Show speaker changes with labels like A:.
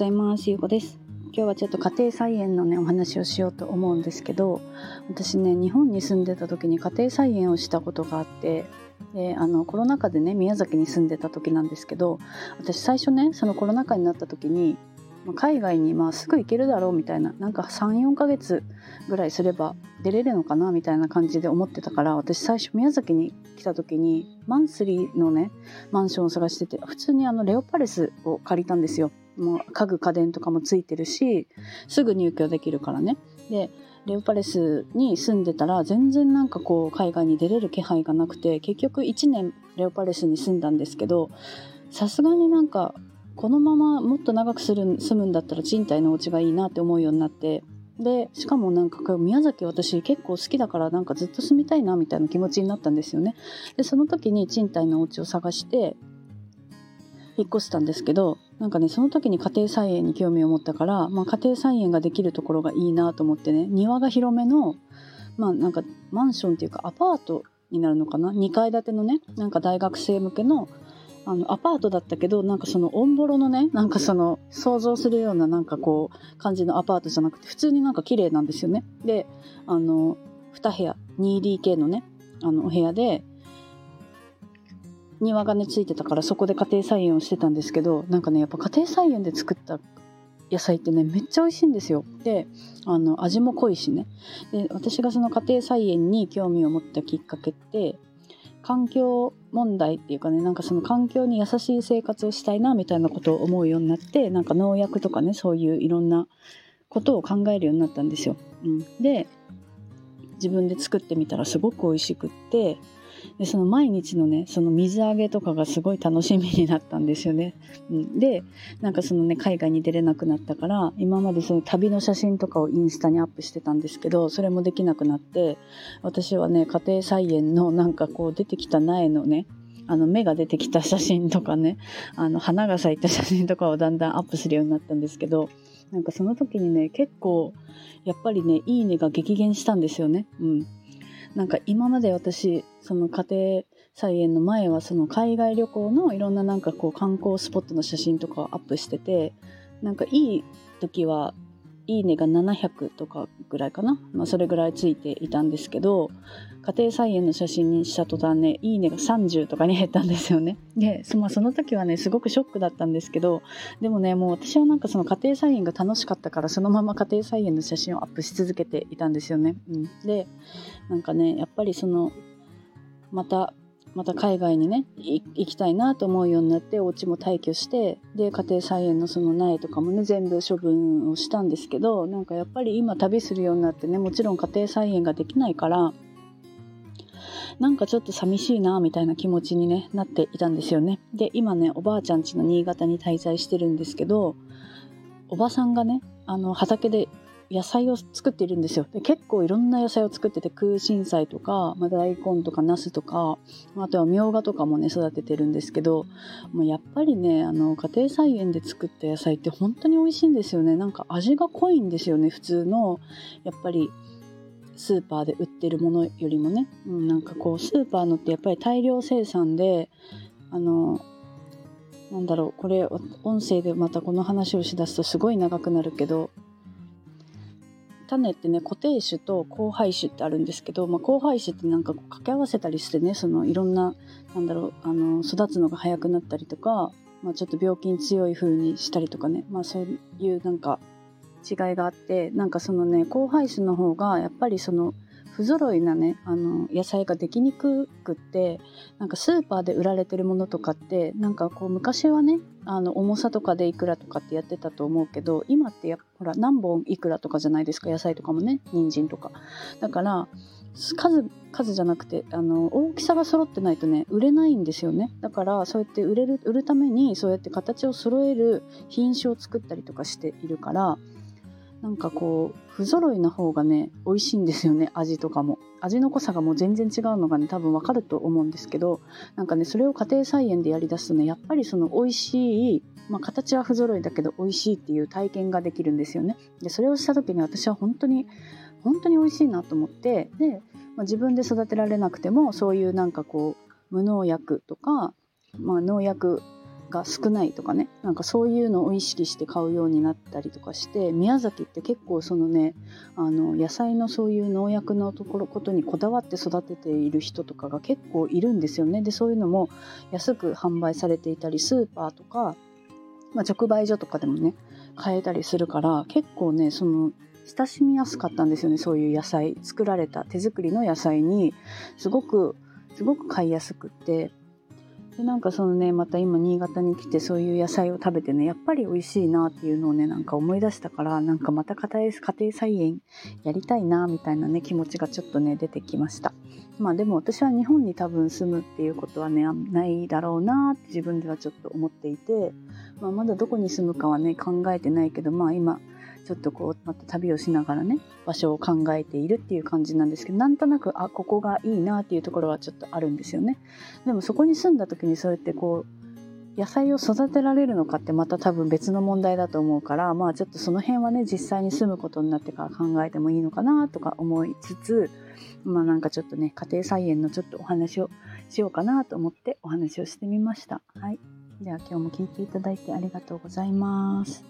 A: ざいます。ゆうこです。今日はちょっと家庭菜園のね、お話をしようと思うんですけど、私ね、日本に住んでた時に家庭菜園をしたことがあって、であのコロナ禍でね宮崎に住んでた時なんですけど私最初ねそのコロナ禍になった時に海外にまあすぐ行けるだろうみたいななんか34ヶ月ぐらいすれば出れるのかなみたいな感じで思ってたから私最初宮崎に来た時にマンスリーのねマンションを探してて普通にあのレオパレスを借りたんですよもう家具家電とかもついてるしすぐ入居できるからね。でレオパレスに住んでたら全然なんかこう海外に出れる気配がなくて結局1年レオパレスに住んだんですけどさすがになんかこのままもっと長くする住むんだったら賃貸のお家がいいなって思うようになってでしかもなんか宮崎私結構好きだからなんかずっと住みたいなみたいな気持ちになったんですよね。でその時に賃貸のお家を探して引っ越したんですけどなんかねその時に家庭菜園に興味を持ったから、まあ、家庭菜園ができるところがいいなと思ってね庭が広めのまあなんかマンションっていうかアパートになるのかな？2階建てのねなんか大学生向けのあのアパートだったけどなんかそのオンボロのねなんかその想像するようななんかこう感じのアパートじゃなくて普通になんか綺麗なんですよね。であの2部屋 2DK のねあのお部屋で庭がねついてたからそこで家庭菜園をしてたんですけどなんかねやっぱ家庭菜園で作った野菜ってねめっちゃ美味しいんですよ。であの味も濃いしね。で私がその家庭菜園に興味を持ったきっかけって環境問題っていうかねなんかその環境に優しい生活をしたいなみたいなことを思うようになってなんか農薬とかねそういういろんなことを考えるようになったんですよ。うん、で自分で作ってみたらすごく美味しくってでその毎日のねその水揚げとかがすごい楽しみになったんですよね。うん、でなんかそのね海外に出れなくなったから今までその旅の写真とかをインスタにアップしてたんですけどそれもできなくなって私はね家庭菜園のなんかこう出てきた苗のねあの芽が出てきた写真とかねあの花が咲いた写真とかをだんだんアップするようになったんですけどなんかその時にね結構やっぱりねいいねが激減したんですよね。うんなんか今まで私その家庭菜園の前はその海外旅行のいろんななんかこう観光スポットの写真とかをアップしててなんかいい時はいいねが700とかぐらいかな、まあ、それぐらいついていたんですけど家庭菜園の写真にした途端ねいいねが30とかに減ったんですよね。でそ,、まあ、その時はねすごくショックだったんですけどでもねもう私はなんかその家庭菜園が楽しかったからそのまま家庭菜園の写真をアップし続けていたんですよね、うん、でなんかねやっぱりそのまたまた海外にね行きたいなと思うようになってお家も退去してで家庭菜園のその苗とかもね全部処分をしたんですけどなんかやっぱり今旅するようになってねもちろん家庭菜園ができないからなんかちょっと寂しいなみたいな気持ちに、ね、なっていたんですよね。で今ねおばあちゃん家の新潟に滞在してるんですけどおばさんがねあの畑で野菜を作っているんですよ。で結構いろんな野菜を作ってて空心菜とか、まあ、大根とかナスとかあとはみょうがとかもね育ててるんですけどもうやっぱりねあの家庭菜園で作った野菜って本当に美味しいんですよね。なんか味が濃いんですよね普通のやっぱりスーパーで売ってるものよりもね、うん、なんかこうスーパーのってやっぱり大量生産であのなんだろうこれ音声でまたこの話をしだすとすごい長くなるけど種ってね固定種と交配種ってあるんですけど、まあ、交配種ってなんか掛け合わせたりしてねそのいろんななんだろうあの育つのが早くなったりとか、まあ、ちょっと病気に強い風にしたりとかね、まあ、そういうなんか違いがあってなんかそのね交配種の方がやっぱりその不揃いなねあの野菜ができにくくってなんかスーパーで売られてるものとかってなんかこう昔はねあの重さとかでいくらとかってやってたと思うけど今ってやほら何本いくらとかじゃないですか野菜とかもね人参とか。だから数数じゃなくてあの大きさが揃ってないとね売れないんですよね。だからそうやって売れる売るためにそうやって形を揃える品種を作ったりとかしているからなんかこう不揃いな方がね美味しいんですよね味とかも。味の濃さがもう全然違うのがね多分わかると思うんですけどなんかねそれを家庭菜園でやりだすとねやっぱりその美味しいまあ、形は不揃いだけど美味しいっていう体験ができるんですよね。でそれをした時に私は本当に本当に美味しいなと思ってで、まあ、自分で育てられなくてもそういうなんかこう無農薬とか、まあ、農薬が少ないとかね。なんかそういうのを意識して買うようになったりとかして宮崎って結構そのねあの野菜のそういう農薬のところことにこだわって育てている人とかが結構いるんですよね。でそういうのも安く販売されていたりスーパーとか、まあ、直売所とかでもね買えたりするから結構ねその親しみやすかったんですよね。そういう野菜作られた手作りの野菜にすごくすごく買いやすくってでなんかそのねまた今新潟に来てそういう野菜を食べてねやっぱり美味しいなっていうのをねなんか思い出したからなんかまた家庭家庭菜園やりたいなみたいなね気持ちがちょっとね出てきました。まあでも私は日本に多分住むっていうことはねないだろうなって自分ではちょっと思っていて、まあ、まだどこに住むかはね考えてないけどまあ今ちょっとこうまた旅をしながらね場所を考えているっていう感じなんですけどなんとなくあここがいいなっていうところはちょっとあるんですよね。でもそこに住んだ時にそうやってこう野菜を育てられるのかってまた多分別の問題だと思うからまあちょっとその辺はね実際に住むことになってから考えてもいいのかなとか思いつつまあなんかちょっとね家庭菜園のちょっとお話をしようかなと思ってお話をしてみました。はい。では今日も聞いていただいてありがとうございます。